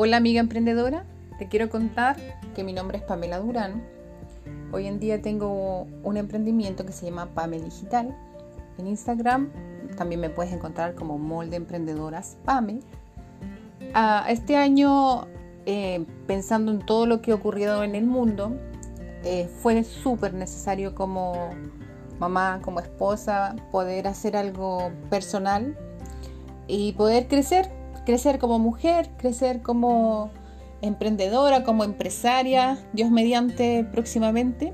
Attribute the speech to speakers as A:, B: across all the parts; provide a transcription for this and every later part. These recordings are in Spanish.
A: Hola amiga emprendedora, te quiero contar que mi nombre es Pamela Durán. Hoy en día tengo un emprendimiento que se llama Pame Digital. En Instagram también me puedes encontrar como Molde Emprendedoras Pame. Ah, este año, eh, pensando en todo lo que ha ocurrido en el mundo, eh, fue súper necesario como mamá, como esposa, poder hacer algo personal y poder crecer crecer como mujer, crecer como emprendedora, como empresaria, Dios mediante próximamente.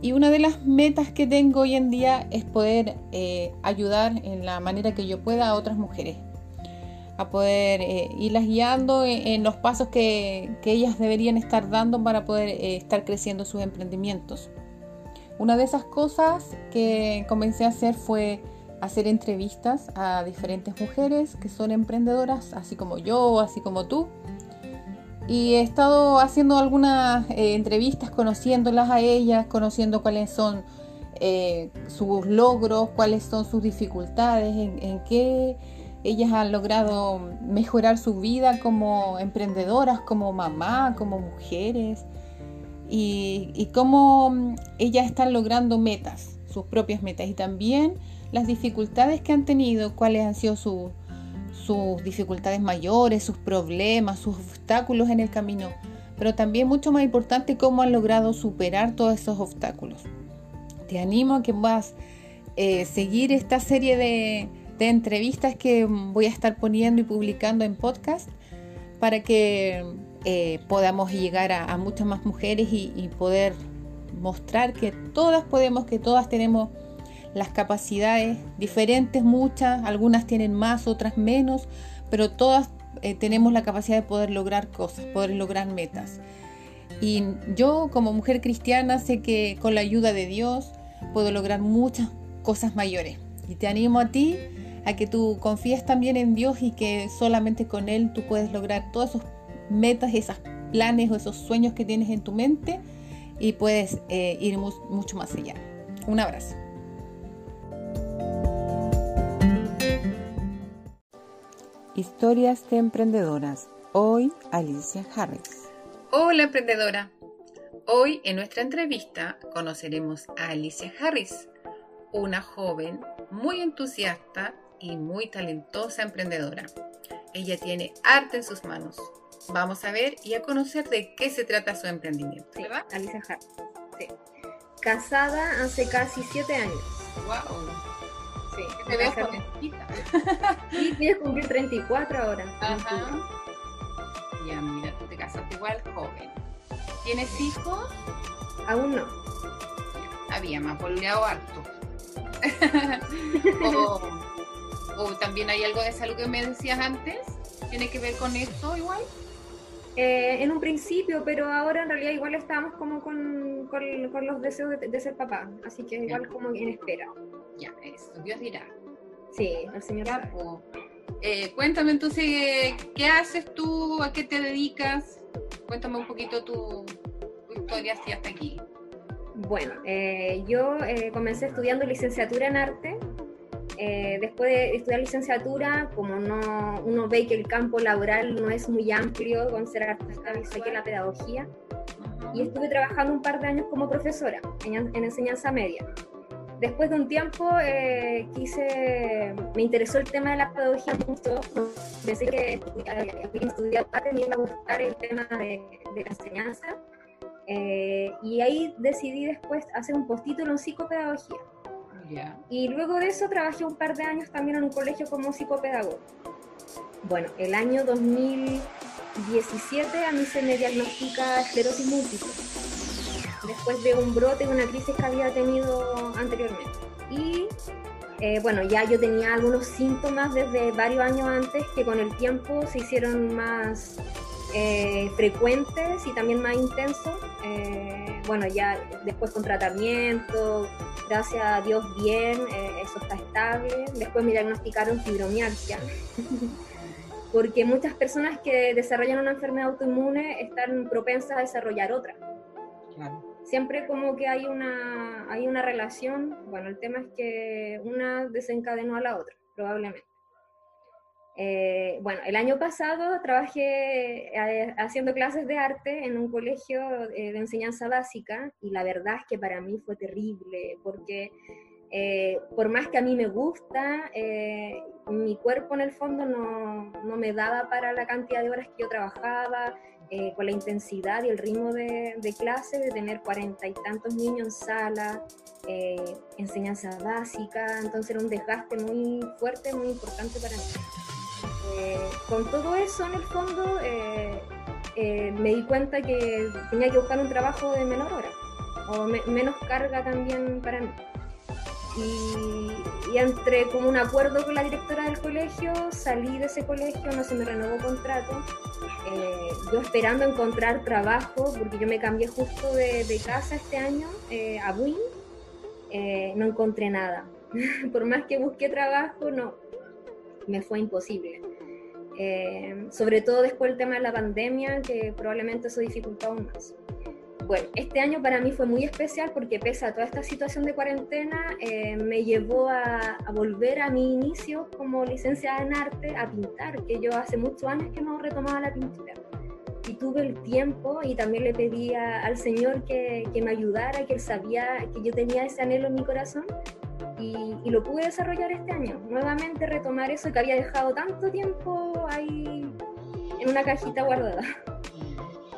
A: Y una de las metas que tengo hoy en día es poder eh, ayudar en la manera que yo pueda a otras mujeres, a poder eh, irlas guiando en, los pasos que, ellas deberían estar dando para poder eh, estar creciendo sus emprendimientos. Una de esas cosas que comencé a hacer fue hacer entrevistas a diferentes mujeres que son emprendedoras, así como yo, así como tú. Y he estado haciendo algunas eh, entrevistas, conociéndolas a ellas, conociendo cuáles son eh, sus logros, cuáles son sus dificultades, en, qué ellas han logrado mejorar su vida como emprendedoras, como mamá, como mujeres, y, cómo ellas están logrando metas, sus propias metas. Y también las dificultades que han tenido, cuáles han sido sus dificultades mayores, sus problemas, sus obstáculos en el camino, pero también mucho más importante cómo han logrado superar todos esos obstáculos. Te animo a que puedas eh, seguir esta serie de, entrevistas que voy a estar poniendo y publicando en podcast para que eh, podamos llegar a, muchas más mujeres y poder mostrar que todas podemos, que todas tenemos las capacidades diferentes, muchas, algunas tienen más, otras menos, pero todas eh, tenemos la capacidad de poder lograr cosas, poder lograr metas. Y yo como mujer cristiana sé que con la ayuda de Dios puedo lograr muchas cosas mayores. Y te animo a ti a que tú confíes también en Dios y que solamente con Él tú puedes lograr todas esas metas, esos planes o esos sueños que tienes en tu mente y puedes eh, ir mucho más allá. Un abrazo. Historias de emprendedoras. Hoy Alicia Harris.
B: Hola emprendedora. Hoy en nuestra entrevista conoceremos a Alicia Harris, una joven muy entusiasta y muy talentosa emprendedora. Ella tiene arte en sus manos. Vamos a ver y a conocer de qué se trata su emprendimiento.
C: ¿Le va? Alicia Harris. Sí. Casada hace casi siete años.
B: ¡Wow!
C: Sí, te ves jovencita. Sí, quieres cumplir 34 ahora.
B: Ajá. Ya, mira, tú te casaste igual joven. ¿Tienes hijos?
C: Aún no.
B: había más boleado harto. o, también hay algo de salud que me decías antes. ¿Tiene que ver con esto igual?
C: Eh, en un principio, pero ahora en realidad igual estamos como con, con, los deseos de, ser papá, así que igual como en espera.
B: Ya, eso, Dios dirá.
C: Sí, el Señor.
B: Eh, cuéntame entonces, ¿qué haces tú? ¿A qué te dedicas? Cuéntame un poquito tu, historia hasta aquí.
C: Bueno, eh, yo eh, comencé estudiando licenciatura en arte. después de estudiar licenciatura, como no, uno ve que el campo laboral no es muy amplio con ser artista, que la pedagogía. Y estuve trabajando un par de años como profesora en enseñanza media después de un tiempo eh, quise, me interesó el tema de la pedagogía mucho, pensé que estudiar me iba a gustar el tema de, la enseñanza, eh, y ahí decidí después hacer un postítulo en psicopedagogía. Y luego de eso trabajé un par de años también en un colegio como psicopedagogo. Bueno, el año 2017 a mí se me diagnostica esclerosis múltiple después de un brote, una crisis que había tenido anteriormente. Y eh, bueno, ya yo tenía algunos síntomas desde varios años antes que con el tiempo se hicieron más eh, frecuentes y también más intensos. Eh, bueno, ya después con tratamiento, gracias a Dios bien, eso está estable. Después me diagnosticaron fibromialgia. porque muchas personas que desarrollan una enfermedad autoinmune están propensas a desarrollar otra. Claro siempre como que hay una, hay una relación, bueno, el tema es que una desencadenó a la otra, probablemente. Eh, bueno, el año pasado trabajé eh, haciendo clases de arte en un colegio eh, de enseñanza básica y la verdad es que para mí fue terrible porque por más que a mí me gusta, mi cuerpo en el fondo no, no, me daba para la cantidad de horas que yo trabajaba, con la intensidad y el ritmo de, de clase, de tener cuarenta y tantos niños en sala, enseñanza básica, entonces era un desgaste muy fuerte, muy importante para mí. Eh, con todo eso, en el fondo, eh, eh, me di cuenta que tenía que buscar un trabajo de menor hora o menos carga también para mí. Y, entré como un acuerdo con la directora del colegio, salí de ese colegio, no se me renovó contrato. yo esperando encontrar trabajo, porque yo me cambié justo de, casa este año a Buin, no encontré nada. Por más que busqué trabajo, no, me fue imposible. Eh, sobre todo después del tema de la pandemia, que probablemente eso dificultó aún más. Bueno, este año para mí fue muy especial porque pese a toda esta situación de cuarentena, eh, me llevó a, volver a mi inicio como licenciada en arte a pintar, que yo hace muchos años que no retomaba la pintura. Y tuve el tiempo y también le pedía al Señor que, que me ayudara, que Él sabía que yo tenía ese anhelo en mi corazón y, lo pude desarrollar este año. Nuevamente retomar eso que había dejado tanto tiempo ahí en una cajita guardada.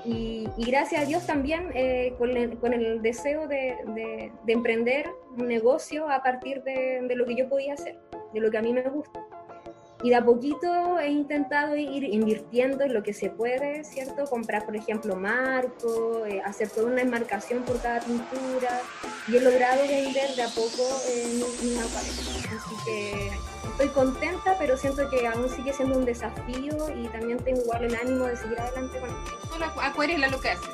C: Y, gracias a Dios también eh, con, el, deseo de, emprender un negocio a partir de, de, lo que yo podía hacer, de lo que a mí me gusta y de a poquito he intentado ir invirtiendo en lo que se puede, ¿cierto? Comprar, por ejemplo, marco, eh, hacer toda una enmarcación por cada pintura y he logrado vender de a poco eh, mi, mi Así que estoy contenta, pero siento que aún sigue siendo un desafío y también tengo igual el ánimo de seguir adelante con esto.
A: ¿Solo acuarela lo que haces?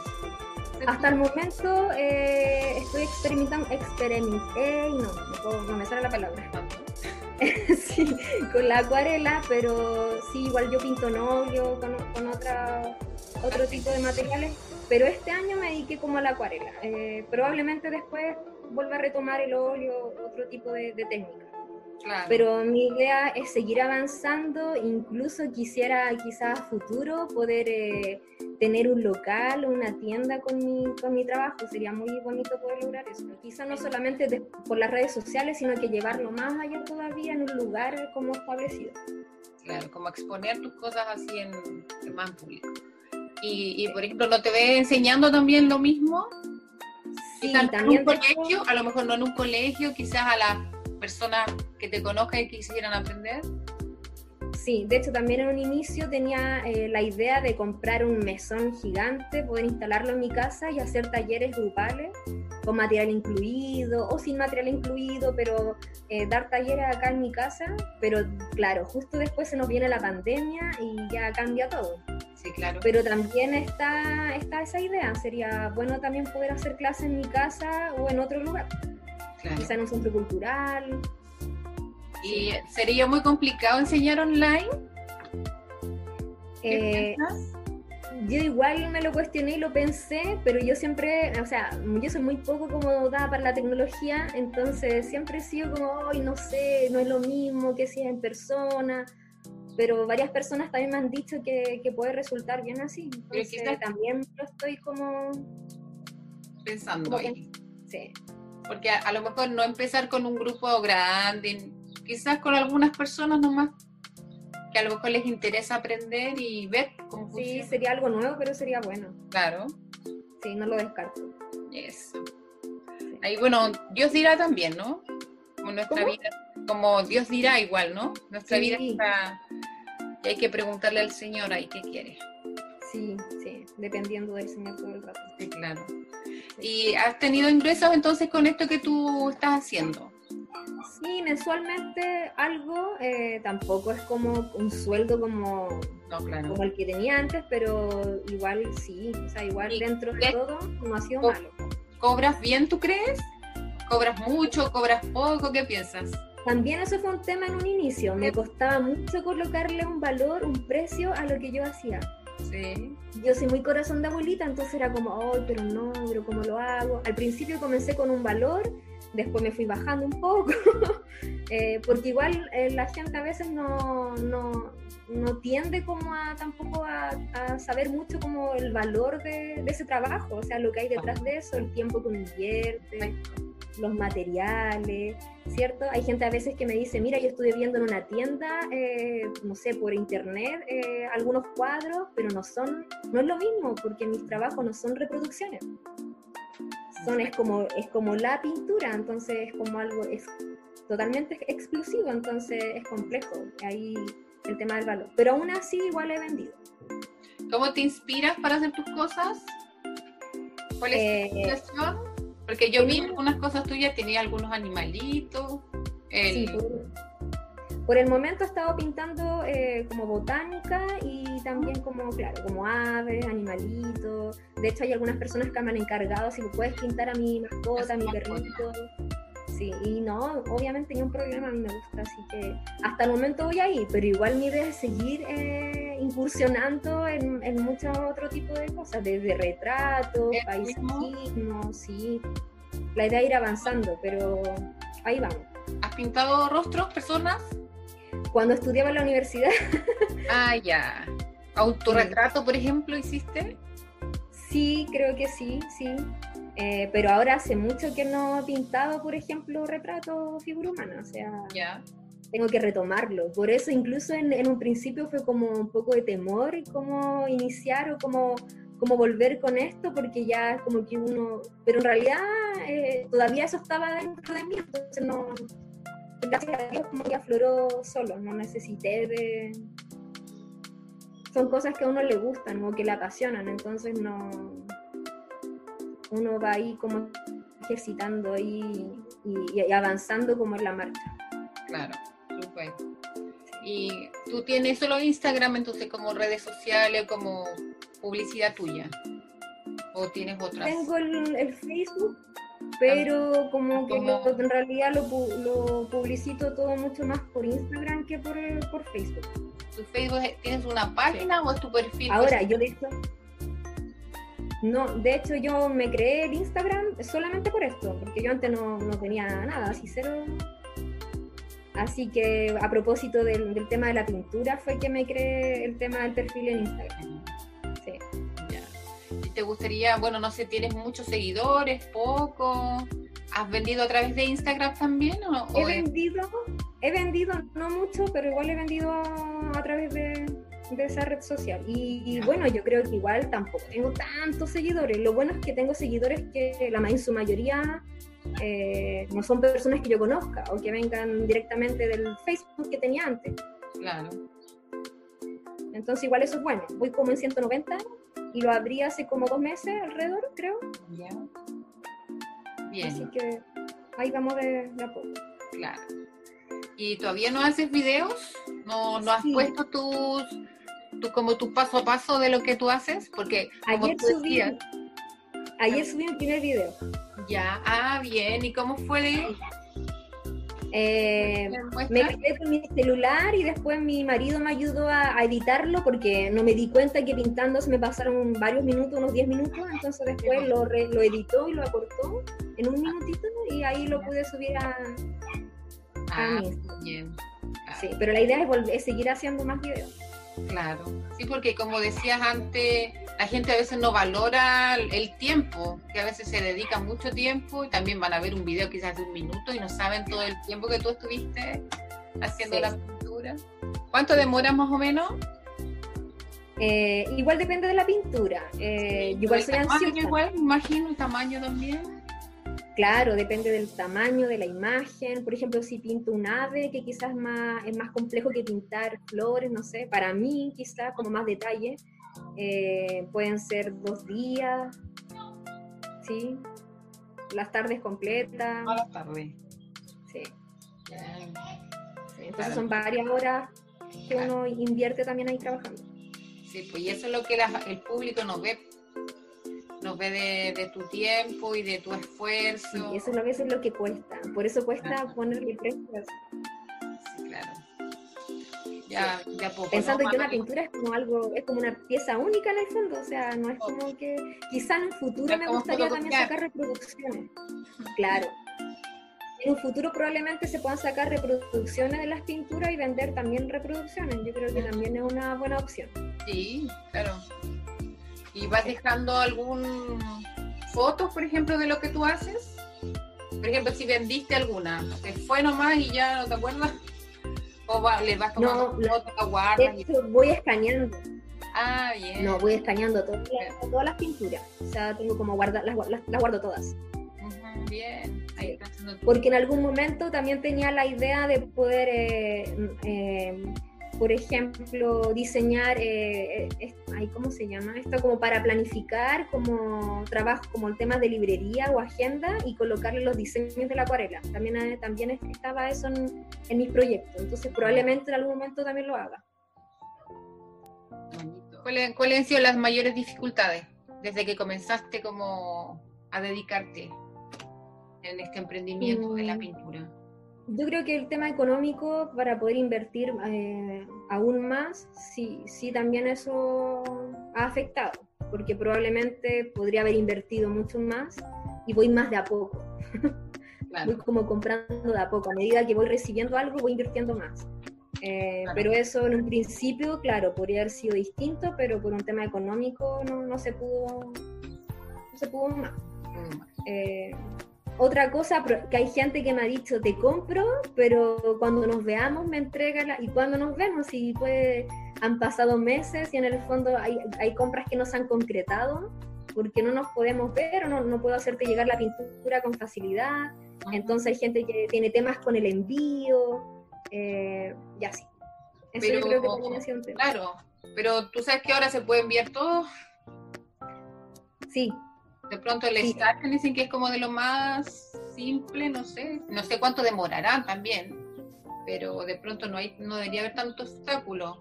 C: Hasta el momento eh, estoy experimentando, experimenté, no, no, no me sale la palabra. sí, con la acuarela, pero sí, igual yo pinto en óleo, con, otra, otro tipo de materiales, pero este año me dediqué como a la acuarela. Eh, probablemente después vuelva a retomar el óleo, otro tipo de, de técnica. Pero mi idea es seguir avanzando, incluso quisiera quizás a futuro poder eh, tener un local, una tienda con mi, con mi trabajo, sería muy bonito poder lograr eso. Quizás no solamente por las redes sociales, sino que llevarlo más allá todavía en un lugar como establecido.
A: Claro, como exponer tus cosas así en, más público. Y, por ejemplo, ¿no te ves enseñando también lo mismo?
C: Sí, también.
A: En un colegio, a lo mejor no en un colegio, quizás a la personas que te conozcan y quisieran aprender?
C: Sí, de hecho también en un inicio tenía eh, la idea de comprar un mesón gigante, poder instalarlo en mi casa y hacer talleres grupales con material incluido o sin material incluido, pero eh, dar talleres acá en mi casa. Pero claro, justo después se nos viene la pandemia y ya cambia todo.
A: Sí, claro.
C: Pero también está, está esa idea, sería bueno también poder hacer clases en mi casa o en otro lugar quizá en un centro cultural.
A: ¿Y sería muy complicado enseñar online?
C: Eh, yo igual me lo cuestioné y lo pensé, pero yo siempre, o sea, yo soy muy poco como dada para la tecnología, entonces siempre he sido como, ay, no sé, no es lo mismo que si es en persona, pero varias personas también me han dicho que, que puede resultar bien así, entonces también lo estoy como...
A: Pensando ahí.
C: Sí.
A: Porque a, lo mejor no empezar con un grupo grande, quizás con algunas personas nomás, que a lo mejor les interesa aprender y ver cómo funciona.
C: Sí, sería algo nuevo, pero sería bueno.
A: Claro.
C: Sí, no lo descarto.
A: Eso. Ahí, bueno, Dios dirá también, ¿no? Como nuestra vida, como Dios dirá igual, ¿no? Nuestra vida está... Y hay que preguntarle al Señor ahí qué quiere.
C: Sí, sí, dependiendo del Señor todo el rato.
A: Sí, claro. ¿Y has tenido ingresos entonces con esto que tú estás haciendo?
C: Sí, mensualmente algo, eh, tampoco es como un sueldo como, como el que tenía antes, pero igual sí, o sea, igual dentro de todo no ha sido malo.
A: ¿Cobras bien, tú crees? ¿Cobras mucho? ¿Cobras poco? ¿Qué piensas?
C: También eso fue un tema en un inicio, me costaba mucho colocarle un valor, un precio a lo que yo hacía. Yo soy muy corazón de abuelita, entonces era como, ay, pero no, pero ¿cómo lo hago? Al principio comencé con un valor después me fui bajando un poco, eh, porque igual eh, la gente a veces no, no, no tiende como a tampoco a, saber mucho como el valor de, ese trabajo, o sea, lo que hay detrás de eso, el tiempo que uno invierte, los materiales, ¿cierto? Hay gente a veces que me dice, mira, yo estuve viendo en una tienda, eh, no sé, por internet, algunos cuadros, pero no son, no es lo mismo, porque mis trabajos no son reproducciones son, es, como, es como la pintura, entonces es como algo, es totalmente exclusivo, entonces es complejo ahí el tema del valor. Pero aún así igual he vendido.
A: ¿Cómo te inspiras para hacer tus cosas? ¿Cuál es tu eh, inspiración? Porque yo vi algunas cosas tuyas, tenía algunos animalitos.
C: Sí, por el momento he estado pintando eh, como botánica y también como, claro, como aves, animalitos. De hecho, hay algunas personas que me han encargado si me puedes pintar a mi mascota, a mi perrito. Sí, y no, obviamente ni un problema, a mí me gusta, así que hasta el momento voy ahí, pero igual mi idea es seguir eh, incursionando en, en muchos otros tipos de cosas, desde retratos, paisajismo, sí. La idea es ir avanzando, pero ahí vamos.
A: ¿Has pintado rostros, personas?
C: cuando estudiaba en la universidad.
A: Ah, ya. ¿Autorretrato, por ejemplo, hiciste?
C: Sí, creo que sí, sí. Eh, pero ahora hace mucho que no he pintado, por ejemplo, retrato figura humana. O sea,
A: ya.
C: Tengo que retomarlo. Por eso, incluso en, un principio fue como un poco de temor cómo iniciar o cómo, cómo volver con esto, porque ya como que uno. Pero en realidad eh, todavía eso estaba dentro de mí, entonces no gracias a Dios como que afloró solo, no necesité de... Son cosas que a uno le gustan o que le apasionan, entonces no... Uno va ahí como ejercitando y, y, avanzando como en la marcha.
A: Claro, Y tú tienes solo Instagram, entonces como redes sociales, como publicidad tuya. ¿O tienes otras?
C: Tengo el Facebook, pero como que en realidad lo, lo, publicito todo mucho más por Instagram que por, por Facebook.
A: ¿Tu Facebook tienes una página o es tu perfil?
C: Ahora, yo de hecho, no, de hecho yo me creé el Instagram solamente por esto, porque yo antes no, no tenía nada, así cero. Así que a propósito del, del tema de la pintura fue que me creé el tema del perfil en Instagram. Sí
A: te gustaría, bueno, no sé, tienes muchos seguidores, poco, ¿has vendido a través de Instagram también? O,
C: he vendido, he vendido, no mucho, pero igual he vendido a través de, esa red social. Y, bueno, yo creo que igual tampoco tengo tantos seguidores. Lo bueno es que tengo seguidores que la en su mayoría eh, no son personas que yo conozca o que vengan directamente del Facebook que tenía antes.
A: Claro.
C: Entonces igual eso es bueno. Voy como en 190 y lo abrí hace como dos meses alrededor, creo.
A: Ya. Bien.
C: Así que ahí vamos de, a poco.
A: Claro. ¿Y todavía no haces videos? ¿No, no has puesto tus, tu, como tu paso a paso de lo que tú haces? Porque
C: ayer subí, ayer subí el primer video.
A: Ya, ah, bien. ¿Y cómo fue?
C: Eh, me quedé con mi celular y después mi marido me ayudó a, editarlo porque no me di cuenta que pintando se me pasaron varios minutos, unos 10 minutos, entonces después lo, lo editó y lo acortó en un minutito y ahí lo pude subir a,
A: ah, Bien.
C: Sí, pero la idea es, volver, es seguir haciendo más videos.
A: Claro, sí, porque como decías antes, la gente a veces no valora el tiempo, que a veces se dedica mucho tiempo y también van a ver un video quizás de un minuto y no saben todo el tiempo que tú estuviste haciendo la pintura. ¿Cuánto demora más o menos?
C: Eh, igual depende de la pintura. Eh, igual soy
A: tamaño, igual, imagino el tamaño también.
C: Claro, depende del tamaño de la imagen. Por ejemplo, si pinto un ave, que quizás más, es más complejo que pintar flores, no sé, para mí quizás como más detalle, eh, pueden ser dos días, ¿sí? Las tardes completas.
A: A las tardes.
C: Sí. Entonces son varias horas que uno invierte también ahí trabajando.
A: Sí, pues y eso es lo que el público nos ve ve de, tu tiempo y de tu esfuerzo.
C: Sí, eso a veces es lo que cuesta. Por eso cuesta ponerle precio.
A: Sí, claro. Ya, ya poco,
C: Pensando que una pintura es como algo, es como una pieza única en el fondo, o sea, no es como que quizá en un futuro me gustaría también sacar reproducciones. Claro. en un futuro probablemente se puedan sacar reproducciones de las pinturas y vender también reproducciones. Yo creo que también es una buena opción.
A: Sí, claro. ¿Y vas dejando algún fotos, por ejemplo, de lo que tú haces? Por ejemplo, si vendiste alguna, te fue nomás y ya no te acuerdas. O va, le vas tomando
C: no, fotos, la guardas. voy escaneando.
A: Ah, bien.
C: No, voy escaneando todas, todas las pinturas. O sea, tengo como guardar, las, las, guardo todas.
A: bien. Ahí
C: Porque en algún momento también tenía la idea de poder eh, eh, por ejemplo, diseñar, eh, eh ¿cómo se llama? Esto como para planificar, como trabajo, como el tema de librería o agenda y colocarle los diseños de la acuarela. También, eh, también estaba eso en, en mis proyectos, entonces probablemente en algún momento también lo haga.
A: ¿Cuáles, ¿Cuáles han sido las mayores dificultades desde que comenzaste como a dedicarte en este emprendimiento de la mm. pintura?
C: Yo creo que el tema económico para poder invertir eh, aún más, sí, sí también eso ha afectado, porque probablemente podría haber invertido mucho más y voy más de a poco. voy como comprando de a poco, a medida que voy recibiendo algo voy invirtiendo más. Eh, pero eso en un principio, claro, podría haber sido distinto, pero por un tema económico no, no se pudo, no se pudo más. Mm. Eh, otra cosa, que hay gente que me ha dicho, te compro, pero cuando nos veamos me entrega la... y cuando nos vemos, y pues han pasado meses y en el fondo hay, hay compras que no se han concretado porque no nos podemos ver o no, no puedo hacerte llegar la pintura con facilidad. Entonces hay gente que tiene temas con el envío eh, y así.
A: Eso yo creo que también ha sido un tema. Claro, pero tú sabes que ahora se puede enviar todo.
C: Sí,
A: de pronto el sí. dicen que es como de lo más simple, no sé, no sé cuánto demorarán también, pero de pronto no hay, no debería haber tanto obstáculo.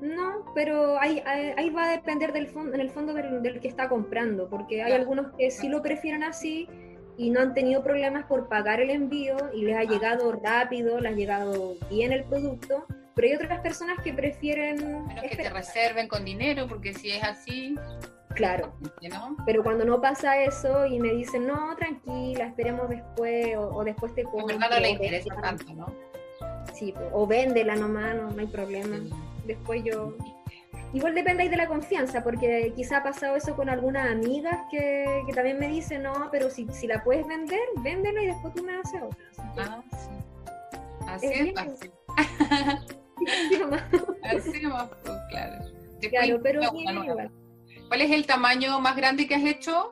C: No, pero ahí, ahí, va a depender del fondo, en el fondo del, que está comprando, porque hay algunos que sí lo prefieren así y no han tenido problemas por pagar el envío y les ha ah. llegado rápido, les ha llegado bien el producto, pero hay otras personas que prefieren...
A: que te reserven con dinero, porque si es así...
C: Claro. Pero cuando no pasa eso y me dicen, no, tranquila, esperemos después o, después te
A: compro. En no le interesa tanto, ¿no?
C: Sí, o véndela nomás, no, no hay problema. Después yo... Igual depende ahí de la confianza, porque quizá ha pasado eso con algunas amigas que, que también me dicen, no, pero si, si la puedes vender, véndela y después tú me haces otra.
A: Ah, sí. Así es, así. así más, pues, claro.
C: claro, pero bien, igual.
A: ¿Cuál es el tamaño más grande que has hecho?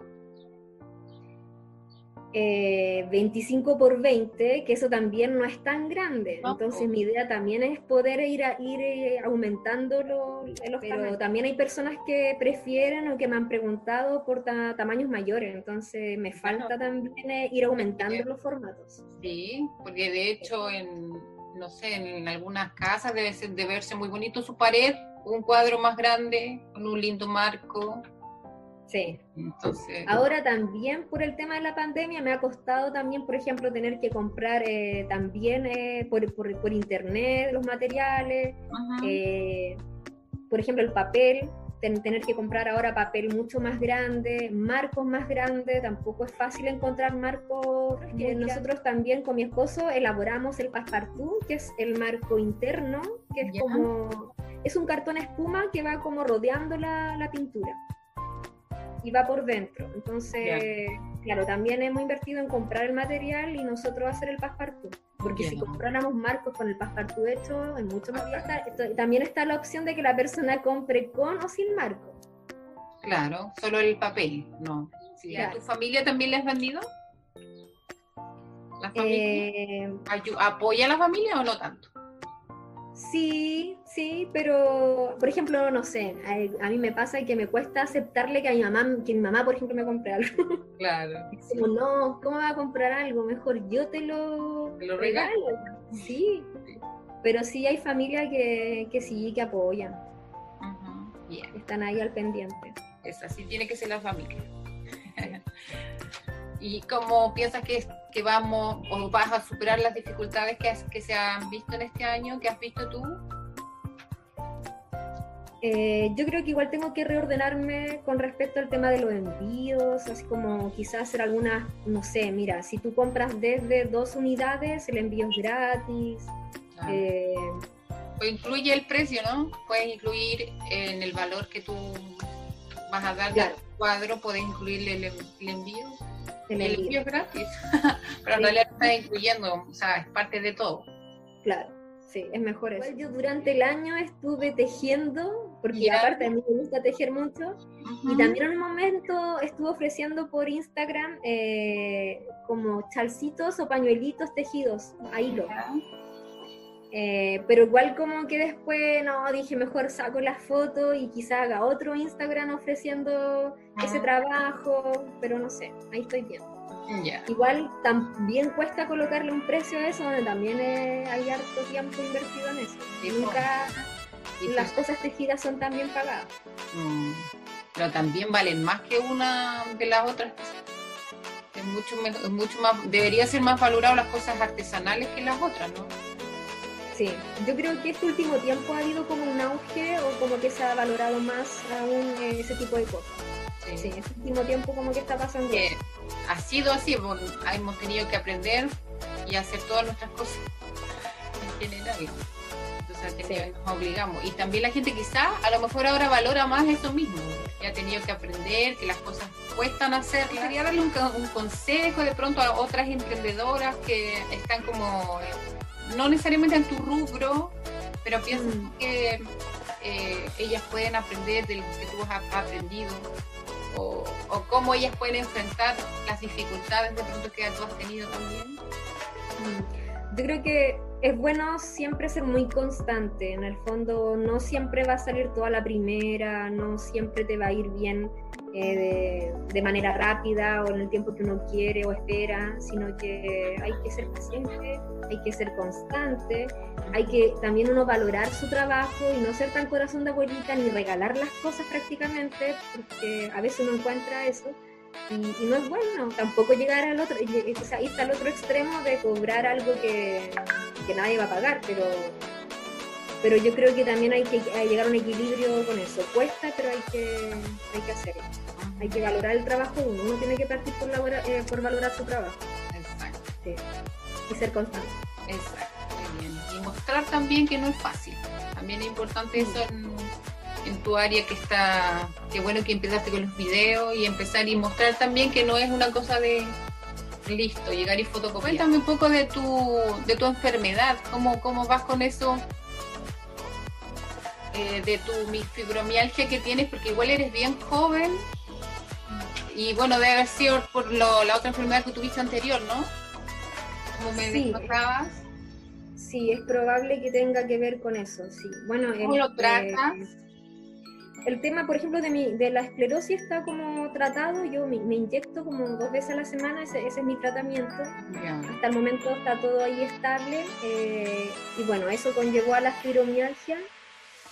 C: 25 eh, por 20, que eso también no es tan grande. Entonces mi idea también es poder ir, a, ir eh, aumentando los Pero también hay personas que prefieren o que me han preguntado por tamaños mayores, entonces me falta también eh, ir aumentando los formatos.
A: Sí, porque de hecho en, no sé, en algunas casas debe, ser, debe verse muy bonito su pared, un cuadro más grande, con un lindo marco.
C: Sí. Entonces, Ahora también por el tema de la pandemia me ha costado también, por ejemplo, tener que comprar eh, también eh, por, por, internet los materiales, eh, por ejemplo el papel, tener que comprar ahora papel mucho más grande, marcos más grandes, tampoco es fácil encontrar marcos. nosotros también con mi esposo elaboramos el passepartout, que es el marco interno, que es como es un cartón espuma que va como rodeando la, la pintura y va por dentro. Entonces, claro, también hemos invertido en comprar el material y nosotros hacer el passepartout. Porque si compráramos marcos con el passepartout hecho, es mucho más barato. También está la opción de que la persona compre con o sin marco.
A: Claro, solo el papel, no. ¿A tu familia también le has vendido? ¿La familia? Eh, ¿Apoya a la familia o no tanto?
C: Sí, sí, pero por ejemplo, no sé, a, mí me pasa que me cuesta aceptarle que a mi mamá, que mi mamá, por ejemplo, me compre algo.
A: Claro.
C: Como, no, ¿cómo va a comprar algo? Mejor yo te lo, regalo. Sí. Pero sí hay familias que, que sí, que apoyan. Están ahí al pendiente.
A: Es así, tiene que ser la familia. ¿Y cómo piensas que, que, vamos o vas a superar las dificultades que, que se han visto en este año, que has visto tú?
C: Eh, yo creo que igual tengo que reordenarme con respecto al tema de los envíos, así como quizás hacer algunas, no sé, mira, si tú compras desde dos unidades, el envío es gratis.
A: Eh, o incluye el precio, ¿no? Puedes incluir en el valor que tú vas a dar al cuadro, puedes incluir el, envío. El, envío. es gratis, pero en realidad estás incluyendo, o sea, es parte de todo.
C: Claro. Sí, es mejor eso. yo durante el año estuve tejiendo, porque aparte a mí me gusta tejer mucho, y también en un momento estuve ofreciendo por Instagram eh, como chalcitos o pañuelitos tejidos a hilo. Eh, pero igual como que después, no, dije mejor saco la foto y quizá haga otro Instagram ofreciendo ese trabajo, pero no sé, ahí estoy viendo. Igual también cuesta colocarle un precio a eso, donde también hay harto tiempo invertido en eso. Y nunca las cosas tejidas son tan bien pagadas.
A: Mm, pero también valen más que una de las otras. Es mucho, mucho más, debería ser más valorado las cosas artesanales que las otras, ¿no?
C: Sí, yo creo que este último tiempo ha habido como un auge o como que se ha valorado más aún ese tipo de cosas. Sí, este último tiempo como que está pasando
A: ha sido así, hemos tenido que aprender y hacer todas nuestras cosas en general. Entonces nos obligamos. Y también la gente quizá a lo mejor ahora valora más eso mismo. Ya ha tenido que aprender que las cosas cuestan hacer. Quería darle un, consejo de pronto a otras emprendedoras que están como, eh, no necesariamente en tu rubro, pero piensan mm. que eh, ellas pueden aprender de lo que tú has aprendido o, cómo ellas pueden enfrentar las dificultades de pronto que tú has tenido también?
C: Mm, yo creo que es bueno siempre ser muy constante. En el fondo, no siempre va a salir toda la primera, no siempre te va a ir bien eh, de, manera rápida o en el tiempo que uno quiere o espera, sino que hay que ser paciente, hay que ser constante, hay que también uno valorar su trabajo y no ser tan corazón de abuelita ni regalar las cosas prácticamente, porque a veces uno encuentra eso. Y, no es bueno tampoco llegar al otro, o sea, está al otro extremo de cobrar algo que, que nadie va a pagar, pero pero yo creo que también hay que llegar a un equilibrio con eso. Cuesta, pero hay que, hay que hacerlo. Hay que valorar el trabajo uno. Uno tiene que partir por, eh, por valorar su trabajo.
A: Exacto.
C: Y ser constante.
A: Exacto. Muy bien. Y mostrar también que no es fácil. También es importante eso en, en tu área que está, qué bueno que empezaste con los videos y empezar y mostrar también que no es una cosa de listo, llegar y fotocopiar. Cuéntame un poco de tu, de tu enfermedad, cómo, cómo vas con eso eh, de tu fibromialgia que tienes, porque igual eres bien joven y bueno, debe haber sido por la otra enfermedad que tuviste anterior, ¿no? Como me sí.
C: Sí, es probable que tenga que ver con eso, sí. Bueno,
A: ¿Cómo lo tratas?
C: El tema, por ejemplo, de, mi, de la esclerosis está como tratado, yo me, inyecto como dos veces a la semana, ese, es mi tratamiento. Hasta el momento está todo ahí estable eh, y bueno, eso conllevó a la fibromialgia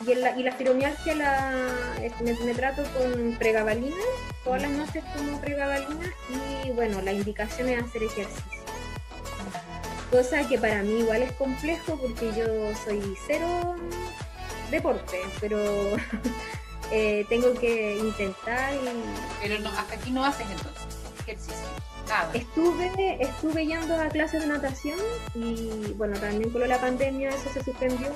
C: y, la, y la fibromialgia la, me, trato con pregabalina, todas las noches tomo pregabalina y bueno, la indicación es hacer ejercicio. Cosa que para mí igual es complejo porque yo soy cero deporte, pero eh, tengo que intentar y...
A: Pero no, hasta aquí no haces entonces ejercicio. Nada.
C: Estuve, estuve yendo a clases de natación y bueno, también con la pandemia eso se suspendió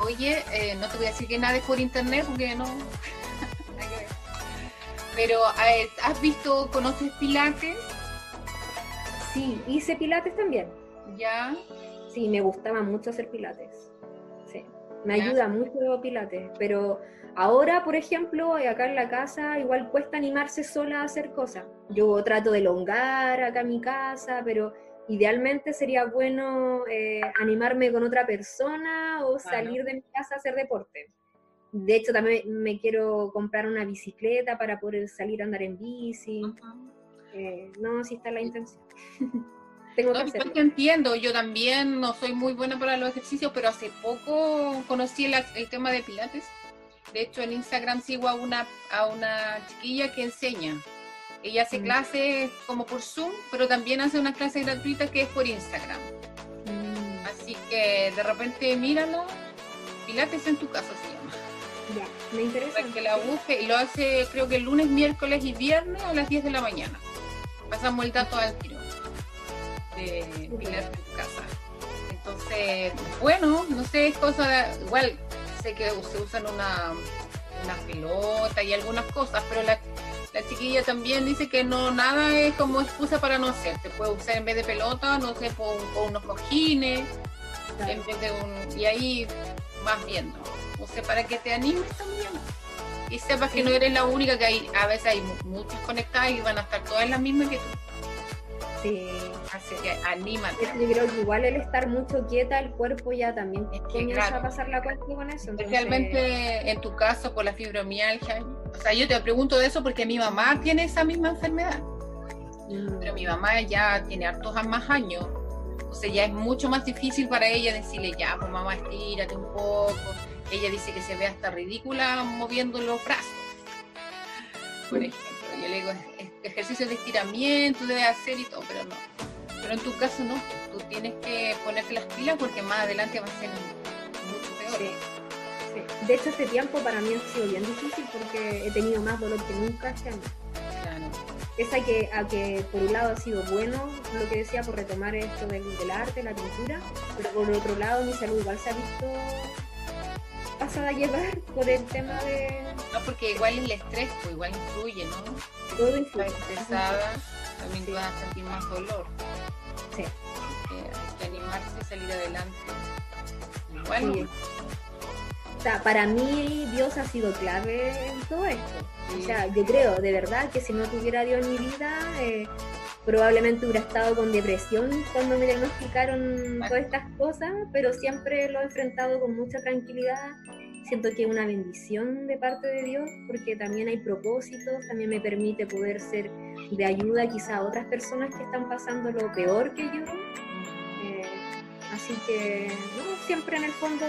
A: Oye, eh, no te voy a decir que nada es por internet porque no. Pero, ¿has visto, conoces Pilates?
C: Sí, hice Pilates también.
A: ¿Ya?
C: Sí, me gustaba mucho hacer Pilates. Sí, me ayuda mucho Pilates. Pero ahora, por ejemplo, acá en la casa, igual cuesta animarse sola a hacer cosas. Yo trato de elongar acá en mi casa, pero idealmente sería bueno eh, animarme con otra persona o salir de mi casa a hacer deporte. De hecho, también me quiero comprar una bicicleta para poder salir a andar en bici. Eh, no, si está la intención.
A: Tengo que hacerlo. Yo entiendo, yo también no soy muy buena para los ejercicios, pero hace poco conocí el, el tema de Pilates. De hecho, en Instagram sigo a una, a una chiquilla que enseña ella hace mm. clases como por Zoom, pero también hace una clase gratuita que es por Instagram. Mm. Así que de repente míralo, Pilates en tu casa se llama.
C: Ya, me interesa.
A: Para que la busque y lo hace creo que el lunes, miércoles y viernes a las 10 de la mañana. Pasamos el dato al tiro de Pilar en tu casa. Entonces, bueno, no sé, es cosa de, igual sé que se usan una, una pelota y algunas cosas, pero la, la chiquilla también dice que no, nada es como excusa para no hacer. Te puede usar en vez de pelota, no sé, por, por unos cojines,
C: Claro.
A: en vez de un. Y ahí vas viendo. O sea, para que te animes también. Y sepas que no eres la única, que hay, a veces hay mu- muchas conectadas y van a estar todas las mismas que tú.
C: Sí.
A: Así que anímate.
C: Yo creo que igual el estar mucho quieta, el cuerpo ya también
A: Es que,
C: comienza
A: claro.
C: a pasar la cuenta con eso. entonces-
A: Especialmente en tu caso por la fibromialgia. O sea, yo te pregunto de eso porque mi mamá tiene esa misma enfermedad.
C: Mm,
A: Pero mi mamá ya tiene hartos más años. O sea, ya es mucho más difícil para ella decirle, ya, pues mamá, estírate un poco. Ella dice que se ve hasta ridícula moviendo los brazos. Por ejemplo, yo le digo, "Es- es- ejercicios de estiramiento debes hacer y todo, pero no. Pero en tu caso no, tú tienes que ponerte las pilas porque más adelante va a ser mucho peor.
C: Sí, sí. De hecho, este tiempo para mí ha sido bien difícil porque he tenido más dolor que nunca este año.
A: Claro.
C: Pese a que, a que por un lado ha sido bueno lo que decía por retomar esto del, del arte, la pintura, pero por otro lado mi salud igual se ha visto pasada a llevar por el tema de
A: No, porque igual el estrés, pues igual influye, ¿no?
C: todo
A: Estás
C: influye.
A: estresada, también
C: Sí.
A: vas a sentir más dolor.
C: Sí.
A: Hay que animarse y salir adelante. Igual,
C: Sí. O sea, para mí Dios ha sido clave en todo esto.
A: Sí.
C: O sea, yo creo de verdad que si no tuviera Dios en mi vida, eh, probablemente hubiera estado con depresión cuando me diagnosticaron todas estas cosas, pero siempre lo he enfrentado con mucha tranquilidad. Siento que es una bendición de parte de Dios, porque también hay propósitos, también me permite poder ser de ayuda quizá a otras personas que están pasando lo peor que yo. Eh, así que no, siempre en el fondo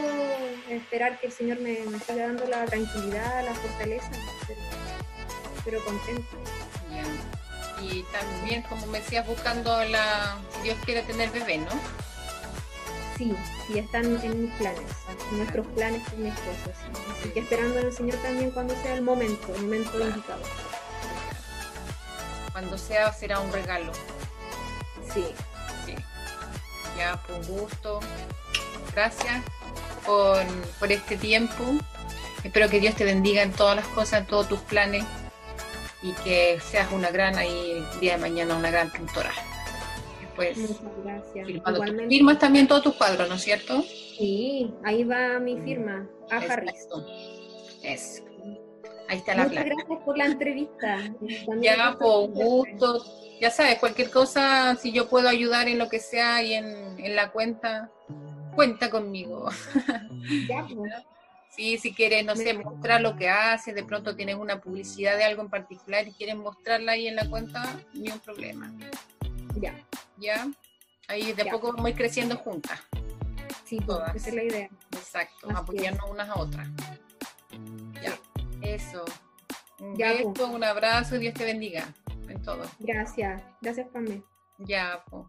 C: esperar que el Señor me, me siga dando la tranquilidad, la fortaleza, pero, pero contenta.
A: Y también, como me decías, buscando la. Si Dios quiere tener bebé, ¿no?
C: Sí, sí están en mis planes, en nuestros planes con mi esposo. sí. Así que esperando el Señor también cuando sea el momento, el momento
A: Claro.
C: indicado.
A: Cuando sea, será un regalo.
C: Sí,
A: Sí. Ya, por gusto. Gracias por, por este tiempo. Espero que Dios te bendiga en todas las cosas, en todos tus planes. Y que seas una gran, ahí, el día de mañana, una gran pintora. Después,
C: muchas gracias.
A: firmando tus-
C: Igualmente.
A: firmas también todos tus cuadros, ¿no es cierto?
C: Sí, ahí va mi firma, a Harris.
A: Eso. Ahí está la
C: Muchas gracias por la entrevista.
A: Ya, por
C: gustó
A: gusto. Ya sabes, cualquier cosa, si yo puedo ayudar en lo que sea y en, en la cuenta, cuenta conmigo.
C: Ya, pues.
A: Sí, si quieres, no sé, mostrar lo que haces, de pronto tienes una publicidad de algo en particular y quieres mostrarla ahí en la cuenta, ni un problema.
C: ya.
A: ¿Ya? Ahí de
C: Ya.
A: poco vamos a ir creciendo juntas.
C: Sí, pues,
A: Todas.
C: esa es la idea.
A: Exacto,
C: Así
A: apoyarnos unas a otras. Ya, eso. Un
C: Ya,
A: beso,
C: pues.
A: un abrazo y Dios te bendiga en todo.
C: Gracias. Gracias, Pamela.
A: Ya, pues.